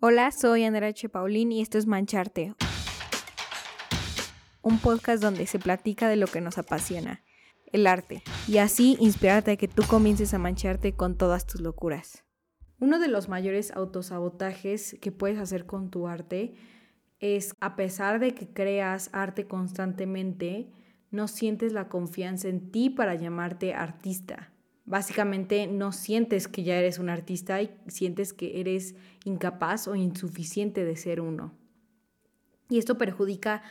Hola, soy Andrea H. Paulín y esto es Mancharte, un podcast donde se platica de lo que nos apasiona, el arte, y así inspirarte a que tú comiences a mancharte con todas tus locuras. Uno de los mayores autosabotajes que puedes hacer con tu arte es, a pesar de que creas arte constantemente, no sientes la confianza en ti para llamarte artista básicamente no sientes que ya eres un artista y sientes que eres incapaz o insuficiente de ser uno. Y esto perjudica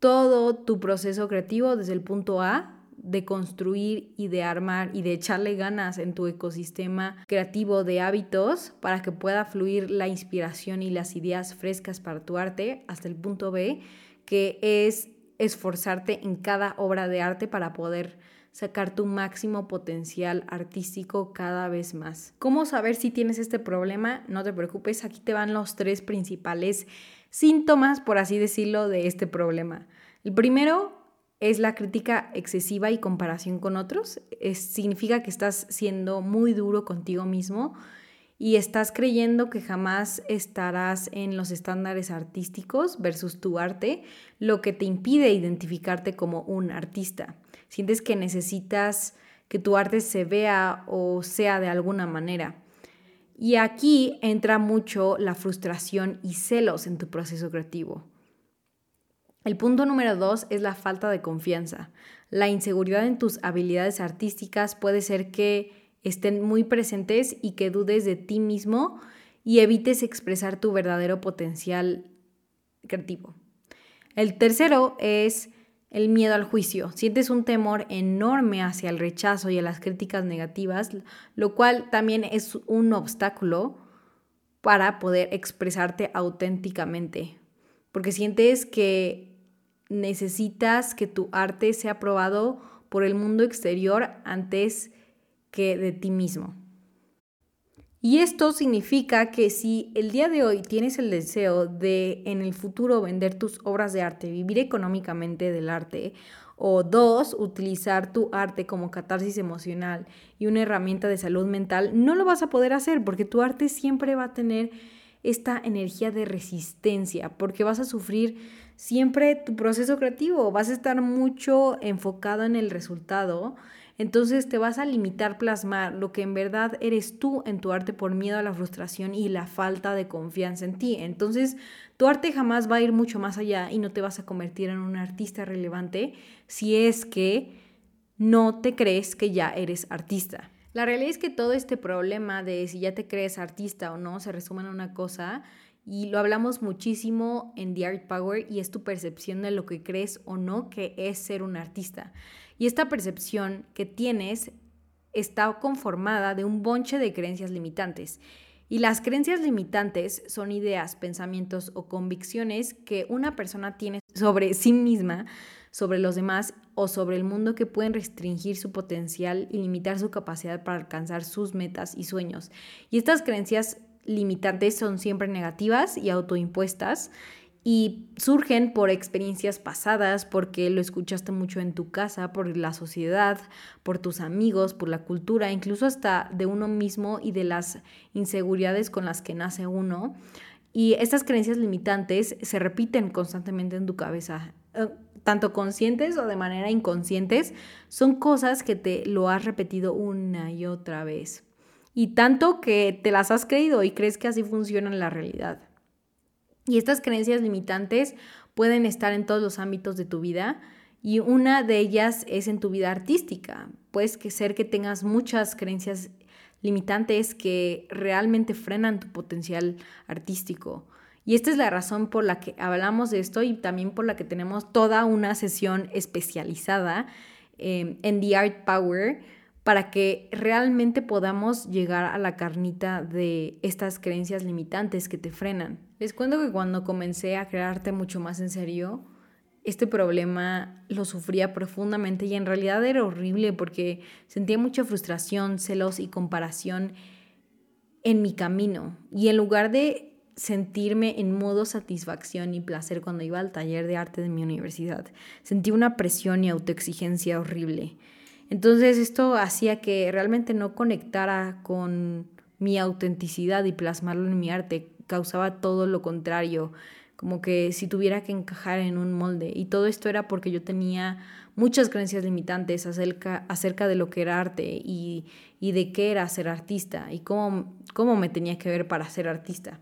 todo tu proceso creativo desde el punto A de construir y de armar y de echarle ganas en tu ecosistema creativo de hábitos para que pueda fluir la inspiración y las ideas frescas para tu arte hasta el punto B, que es esforzarte en cada obra de arte para poder sacar tu máximo potencial artístico cada vez más. ¿Cómo saber si tienes este problema? No te preocupes, aquí te van los tres principales síntomas, por así decirlo, de este problema. El primero es la crítica excesiva y comparación con otros. significa que estás siendo muy duro contigo mismo y estás creyendo que jamás estarás en los estándares artísticos versus tu arte, lo que te impide identificarte como un artista sientes que necesitas que tu arte se vea o sea de alguna manera. Y aquí entra mucho la frustración y celos en tu proceso creativo. El punto número dos es la falta de confianza. La inseguridad en tus habilidades artísticas puede ser que estén muy presentes y que dudes de ti mismo y evites expresar tu verdadero potencial creativo. El tercero es el miedo al juicio. Sientes un temor enorme hacia el rechazo y a las críticas negativas, lo cual también es un obstáculo para poder expresarte auténticamente, porque sientes que necesitas que tu arte sea aprobado por el mundo exterior antes que de ti mismo. Y esto significa que si el día de hoy tienes el deseo de en el futuro vender tus obras de arte, vivir económicamente del arte, o dos, utilizar tu arte como catarsis emocional y una herramienta de salud mental, no lo vas a poder hacer porque tu arte siempre va a tener esta energía de resistencia, porque vas a sufrir siempre tu proceso creativo, vas a estar mucho enfocado en el resultado entonces te vas a limitar plasmar lo que en verdad eres tú en tu arte por miedo a la frustración y la falta de confianza en ti. Entonces tu arte jamás va a ir mucho más allá y no te vas a convertir en un artista relevante si es que no te crees que ya eres artista. La realidad es que todo este problema de si ya te crees artista o no se resume en una cosa y lo hablamos muchísimo en The Art Power y es tu percepción de lo que crees o no que es ser un artista. Y esta percepción que tienes está conformada de un bonche de creencias limitantes. Y las creencias limitantes son ideas, pensamientos o convicciones que una persona tiene sobre sí misma, sobre los demás o sobre el mundo que pueden restringir su potencial y limitar su capacidad para alcanzar sus metas y sueños. Y estas creencias limitantes son siempre negativas y autoimpuestas y surgen por experiencias pasadas, porque lo escuchaste mucho en tu casa, por la sociedad, por tus amigos, por la cultura, incluso hasta de uno mismo y de las inseguridades con las que nace uno. Y estas creencias limitantes se repiten constantemente en tu cabeza, eh, tanto conscientes o de manera inconscientes, son cosas que te lo has repetido una y otra vez. Y tanto que te las has creído y crees que así funciona en la realidad. Y estas creencias limitantes pueden estar en todos los ámbitos de tu vida y una de ellas es en tu vida artística. Puede ser que tengas muchas creencias limitantes que realmente frenan tu potencial artístico. Y esta es la razón por la que hablamos de esto y también por la que tenemos toda una sesión especializada eh, en The Art Power para que realmente podamos llegar a la carnita de estas creencias limitantes que te frenan. Les cuento que cuando comencé a crearte mucho más en serio, este problema lo sufría profundamente y en realidad era horrible porque sentía mucha frustración, celos y comparación en mi camino. Y en lugar de sentirme en modo satisfacción y placer cuando iba al taller de arte de mi universidad, sentí una presión y autoexigencia horrible. Entonces esto hacía que realmente no conectara con mi autenticidad y plasmarlo en mi arte. Causaba todo lo contrario, como que si tuviera que encajar en un molde. Y todo esto era porque yo tenía muchas creencias limitantes acerca, acerca de lo que era arte y, y de qué era ser artista y cómo, cómo me tenía que ver para ser artista.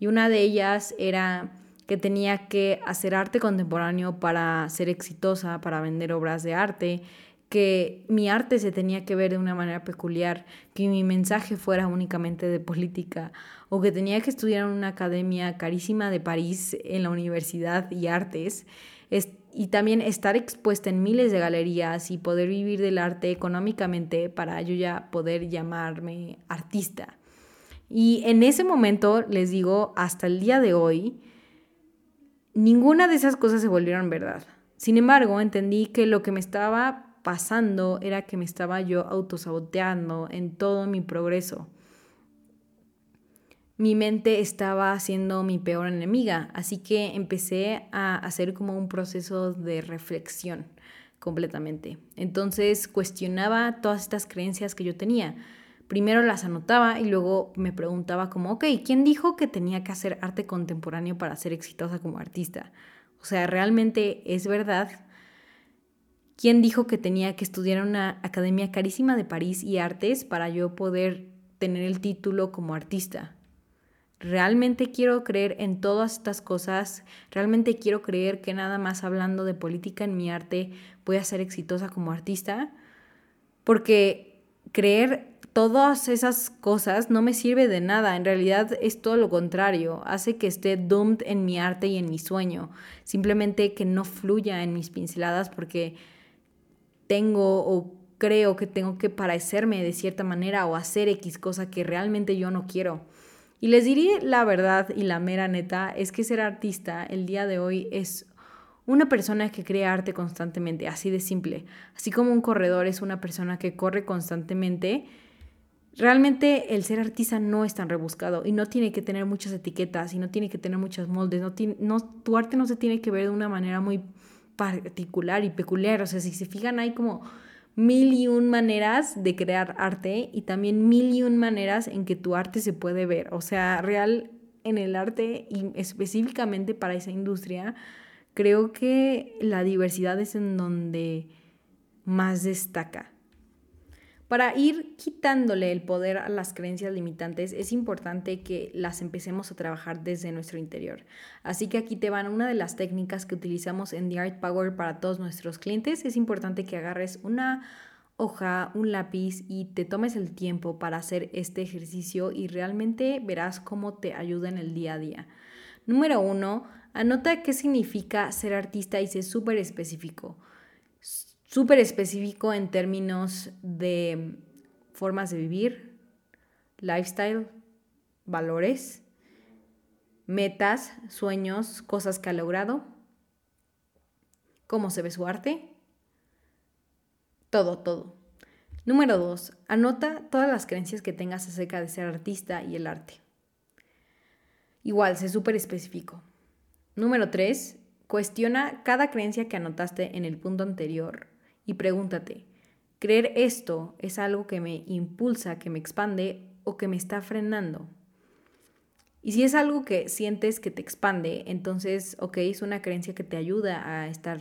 Y una de ellas era que tenía que hacer arte contemporáneo para ser exitosa, para vender obras de arte, que mi arte se tenía que ver de una manera peculiar, que mi mensaje fuera únicamente de política, o que tenía que estudiar en una academia carísima de París en la Universidad y Artes, y también estar expuesta en miles de galerías y poder vivir del arte económicamente para yo ya poder llamarme artista. Y en ese momento, les digo, hasta el día de hoy, ninguna de esas cosas se volvieron verdad. Sin embargo, entendí que lo que me estaba pasando era que me estaba yo autosaboteando en todo mi progreso. Mi mente estaba siendo mi peor enemiga, así que empecé a hacer como un proceso de reflexión completamente. Entonces cuestionaba todas estas creencias que yo tenía primero las anotaba y luego me preguntaba como, ok, ¿quién dijo que tenía que hacer arte contemporáneo para ser exitosa como artista? O sea, ¿realmente es verdad? ¿Quién dijo que tenía que estudiar en una academia carísima de París y artes para yo poder tener el título como artista? ¿Realmente quiero creer en todas estas cosas? ¿Realmente quiero creer que nada más hablando de política en mi arte voy a ser exitosa como artista? Porque creer todas esas cosas no me sirve de nada, en realidad es todo lo contrario, hace que esté doomed en mi arte y en mi sueño, simplemente que no fluya en mis pinceladas porque tengo o creo que tengo que parecerme de cierta manera o hacer X cosa que realmente yo no quiero. Y les diré la verdad y la mera neta, es que ser artista el día de hoy es una persona que crea arte constantemente, así de simple. Así como un corredor es una persona que corre constantemente, Realmente el ser artista no es tan rebuscado y no tiene que tener muchas etiquetas y no tiene que tener muchos moldes. No no, tu arte no se tiene que ver de una manera muy particular y peculiar. O sea, si se fijan, hay como mil y un maneras de crear arte y también mil y un maneras en que tu arte se puede ver. O sea, real en el arte y específicamente para esa industria, creo que la diversidad es en donde más destaca. Para ir quitándole el poder a las creencias limitantes es importante que las empecemos a trabajar desde nuestro interior. Así que aquí te van una de las técnicas que utilizamos en The Art Power para todos nuestros clientes. Es importante que agarres una hoja, un lápiz y te tomes el tiempo para hacer este ejercicio y realmente verás cómo te ayuda en el día a día. Número uno, anota qué significa ser artista y sé súper específico súper específico en términos de formas de vivir, lifestyle, valores, metas, sueños, cosas que ha logrado, cómo se ve su arte, todo, todo. Número dos, anota todas las creencias que tengas acerca de ser artista y el arte. Igual, sé súper específico. Número tres, cuestiona cada creencia que anotaste en el punto anterior y pregúntate, ¿creer esto es algo que me impulsa, que me expande o que me está frenando? Y si es algo que sientes que te expande, entonces, ok, es una creencia que te ayuda a estar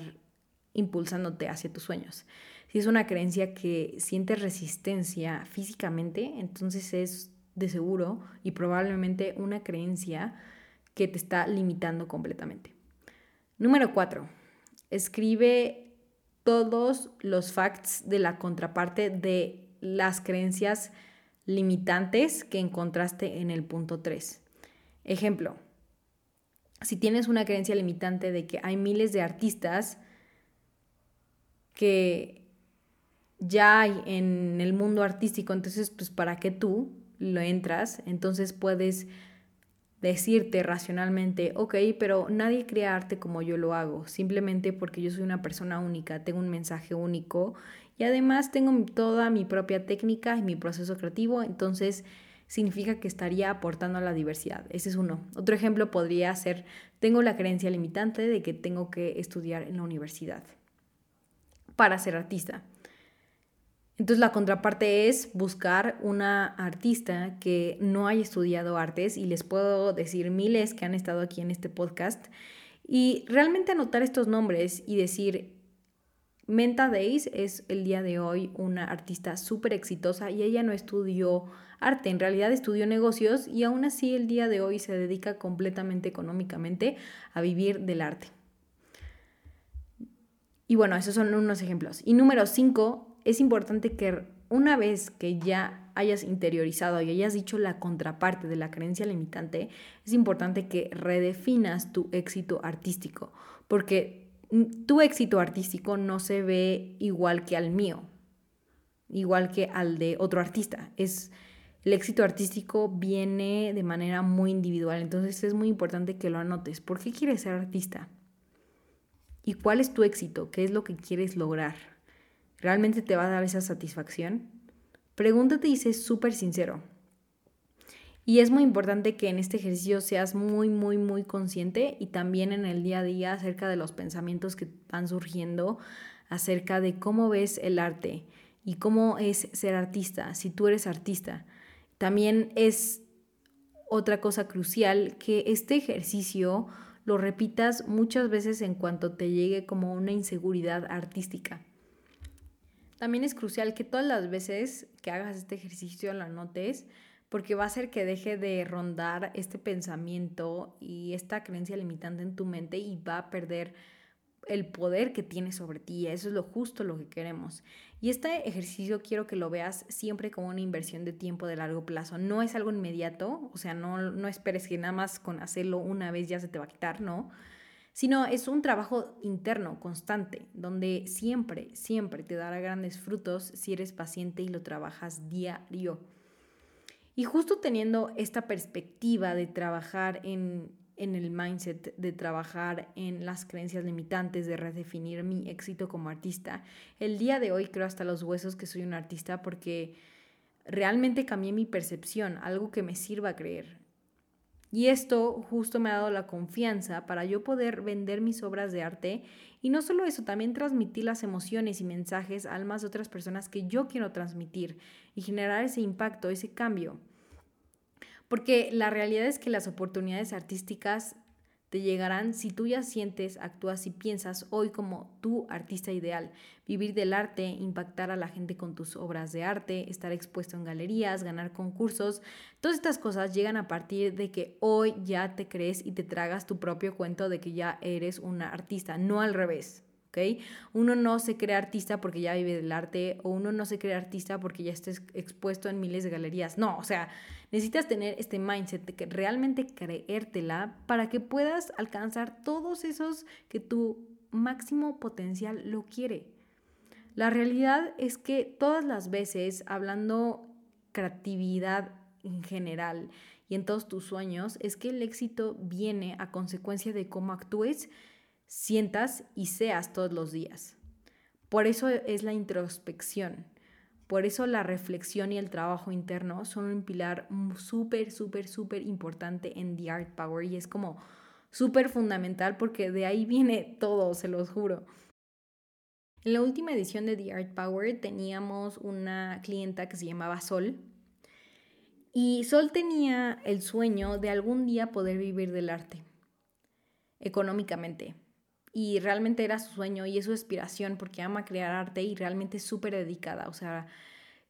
impulsándote hacia tus sueños. Si es una creencia que sientes resistencia físicamente, entonces es de seguro y probablemente una creencia que te está limitando completamente. Número cuatro, escribe todos los facts de la contraparte de las creencias limitantes que encontraste en el punto 3. Ejemplo, si tienes una creencia limitante de que hay miles de artistas que ya hay en el mundo artístico, entonces pues para qué tú lo entras, entonces puedes decirte racionalmente, ok, pero nadie crea arte como yo lo hago, simplemente porque yo soy una persona única, tengo un mensaje único y además tengo toda mi propia técnica y mi proceso creativo, entonces significa que estaría aportando a la diversidad. Ese es uno. Otro ejemplo podría ser, tengo la creencia limitante de que tengo que estudiar en la universidad para ser artista. Entonces la contraparte es buscar una artista que no haya estudiado artes y les puedo decir miles que han estado aquí en este podcast y realmente anotar estos nombres y decir, Menta Days es el día de hoy una artista súper exitosa y ella no estudió arte, en realidad estudió negocios y aún así el día de hoy se dedica completamente económicamente a vivir del arte. Y bueno, esos son unos ejemplos. Y número cinco, es importante que una vez que ya hayas interiorizado y hayas dicho la contraparte de la creencia limitante, es importante que redefinas tu éxito artístico, porque tu éxito artístico no se ve igual que al mío, igual que al de otro artista. Es el éxito artístico viene de manera muy individual, entonces es muy importante que lo anotes. ¿Por qué quieres ser artista? ¿Y cuál es tu éxito? ¿Qué es lo que quieres lograr? ¿Realmente te va a dar esa satisfacción? Pregúntate y sé súper sincero. Y es muy importante que en este ejercicio seas muy, muy, muy consciente y también en el día a día acerca de los pensamientos que van surgiendo, acerca de cómo ves el arte y cómo es ser artista, si tú eres artista. También es otra cosa crucial que este ejercicio lo repitas muchas veces en cuanto te llegue como una inseguridad artística. También es crucial que todas las veces que hagas este ejercicio lo anotes, porque va a hacer que deje de rondar este pensamiento y esta creencia limitante en tu mente y va a perder el poder que tiene sobre ti. Eso es lo justo lo que queremos. Y este ejercicio quiero que lo veas siempre como una inversión de tiempo de largo plazo. No es algo inmediato, o sea, no, no esperes que nada más con hacerlo una vez ya se te va a quitar, no sino es un trabajo interno, constante, donde siempre, siempre te dará grandes frutos si eres paciente y lo trabajas diario. Y justo teniendo esta perspectiva de trabajar en, en el mindset, de trabajar en las creencias limitantes, de redefinir mi éxito como artista, el día de hoy creo hasta los huesos que soy un artista porque realmente cambié mi percepción, algo que me sirva a creer. Y esto justo me ha dado la confianza para yo poder vender mis obras de arte y no solo eso, también transmitir las emociones y mensajes a almas de otras personas que yo quiero transmitir y generar ese impacto, ese cambio. Porque la realidad es que las oportunidades artísticas te llegarán si tú ya sientes, actúas y piensas hoy como tu artista ideal. Vivir del arte, impactar a la gente con tus obras de arte, estar expuesto en galerías, ganar concursos. Todas estas cosas llegan a partir de que hoy ya te crees y te tragas tu propio cuento de que ya eres una artista, no al revés. Uno no se crea artista porque ya vive del arte o uno no se crea artista porque ya estés expuesto en miles de galerías. No, o sea, necesitas tener este mindset de que realmente creértela para que puedas alcanzar todos esos que tu máximo potencial lo quiere. La realidad es que todas las veces, hablando creatividad en general y en todos tus sueños, es que el éxito viene a consecuencia de cómo actúes sientas y seas todos los días. Por eso es la introspección. Por eso la reflexión y el trabajo interno son un pilar súper, súper, súper importante en The Art Power y es como súper fundamental porque de ahí viene todo, se los juro. En la última edición de The Art Power teníamos una clienta que se llamaba Sol y Sol tenía el sueño de algún día poder vivir del arte económicamente y realmente era su sueño y es su aspiración porque ama crear arte y realmente es súper dedicada, o sea,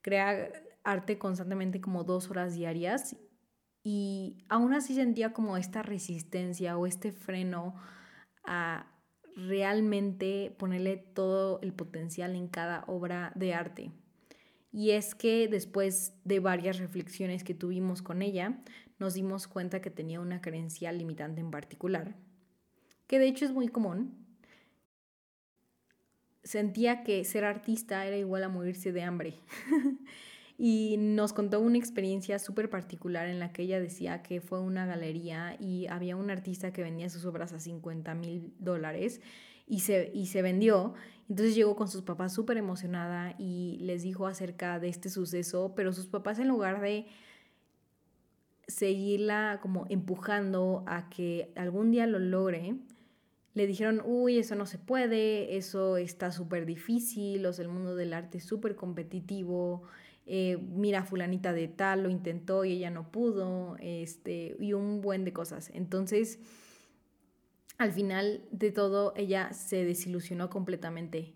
crea arte constantemente como dos horas diarias y aún así sentía como esta resistencia o este freno a realmente ponerle todo el potencial en cada obra de arte. Y es que después de varias reflexiones que tuvimos con ella, nos dimos cuenta que tenía una creencia limitante en particular que de hecho es muy común, sentía que ser artista era igual a morirse de hambre. y nos contó una experiencia súper particular en la que ella decía que fue una galería y había un artista que vendía sus obras a 50 mil dólares y se, y se vendió. Entonces llegó con sus papás súper emocionada y les dijo acerca de este suceso, pero sus papás en lugar de seguirla como empujando a que algún día lo logre, le dijeron, uy, eso no se puede, eso está súper difícil, o el mundo del arte es súper competitivo, eh, mira, fulanita de tal lo intentó y ella no pudo, este, y un buen de cosas. Entonces, al final de todo, ella se desilusionó completamente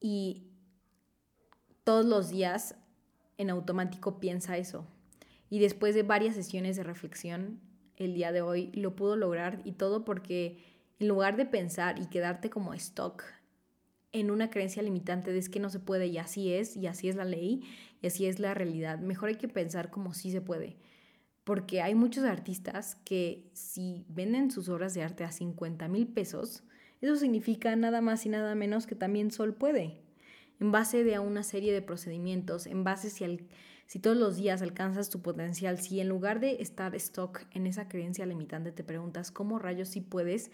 y todos los días en automático piensa eso. Y después de varias sesiones de reflexión, el día de hoy lo pudo lograr y todo porque en lugar de pensar y quedarte como stock en una creencia limitante de es que no se puede y así es, y así es la ley, y así es la realidad, mejor hay que pensar como sí se puede. Porque hay muchos artistas que si venden sus obras de arte a 50 mil pesos, eso significa nada más y nada menos que también Sol puede. En base de a una serie de procedimientos, en base si, al, si todos los días alcanzas tu potencial, si en lugar de estar stock en esa creencia limitante te preguntas cómo rayos sí puedes,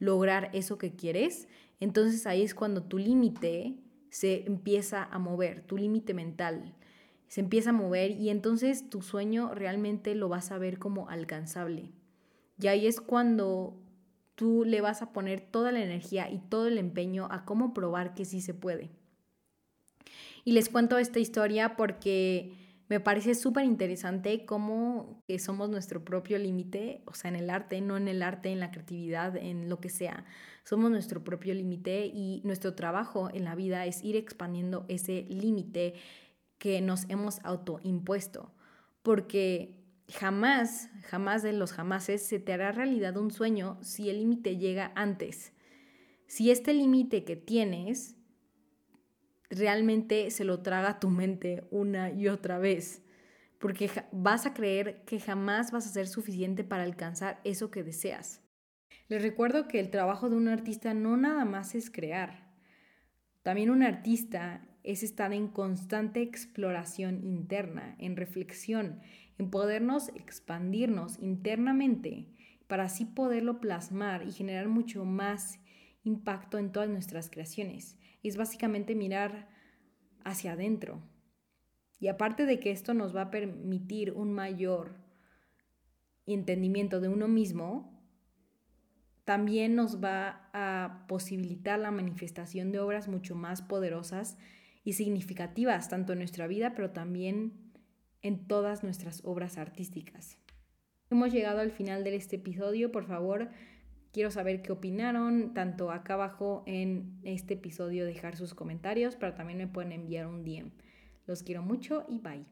lograr eso que quieres, entonces ahí es cuando tu límite se empieza a mover, tu límite mental se empieza a mover y entonces tu sueño realmente lo vas a ver como alcanzable. Y ahí es cuando tú le vas a poner toda la energía y todo el empeño a cómo probar que sí se puede. Y les cuento esta historia porque me parece súper interesante cómo que somos nuestro propio límite, o sea, en el arte, no en el arte, en la creatividad, en lo que sea. Somos nuestro propio límite y nuestro trabajo en la vida es ir expandiendo ese límite que nos hemos autoimpuesto. Porque jamás, jamás de los jamases se te hará realidad un sueño si el límite llega antes. Si este límite que tienes realmente se lo traga tu mente una y otra vez, porque vas a creer que jamás vas a ser suficiente para alcanzar eso que deseas. Les recuerdo que el trabajo de un artista no nada más es crear. También un artista es estar en constante exploración interna, en reflexión, en podernos expandirnos internamente para así poderlo plasmar y generar mucho más impacto en todas nuestras creaciones es básicamente mirar hacia adentro. Y aparte de que esto nos va a permitir un mayor entendimiento de uno mismo, también nos va a posibilitar la manifestación de obras mucho más poderosas y significativas, tanto en nuestra vida, pero también en todas nuestras obras artísticas. Hemos llegado al final de este episodio. Por favor, Quiero saber qué opinaron, tanto acá abajo en este episodio dejar sus comentarios, pero también me pueden enviar un DM. Los quiero mucho y bye.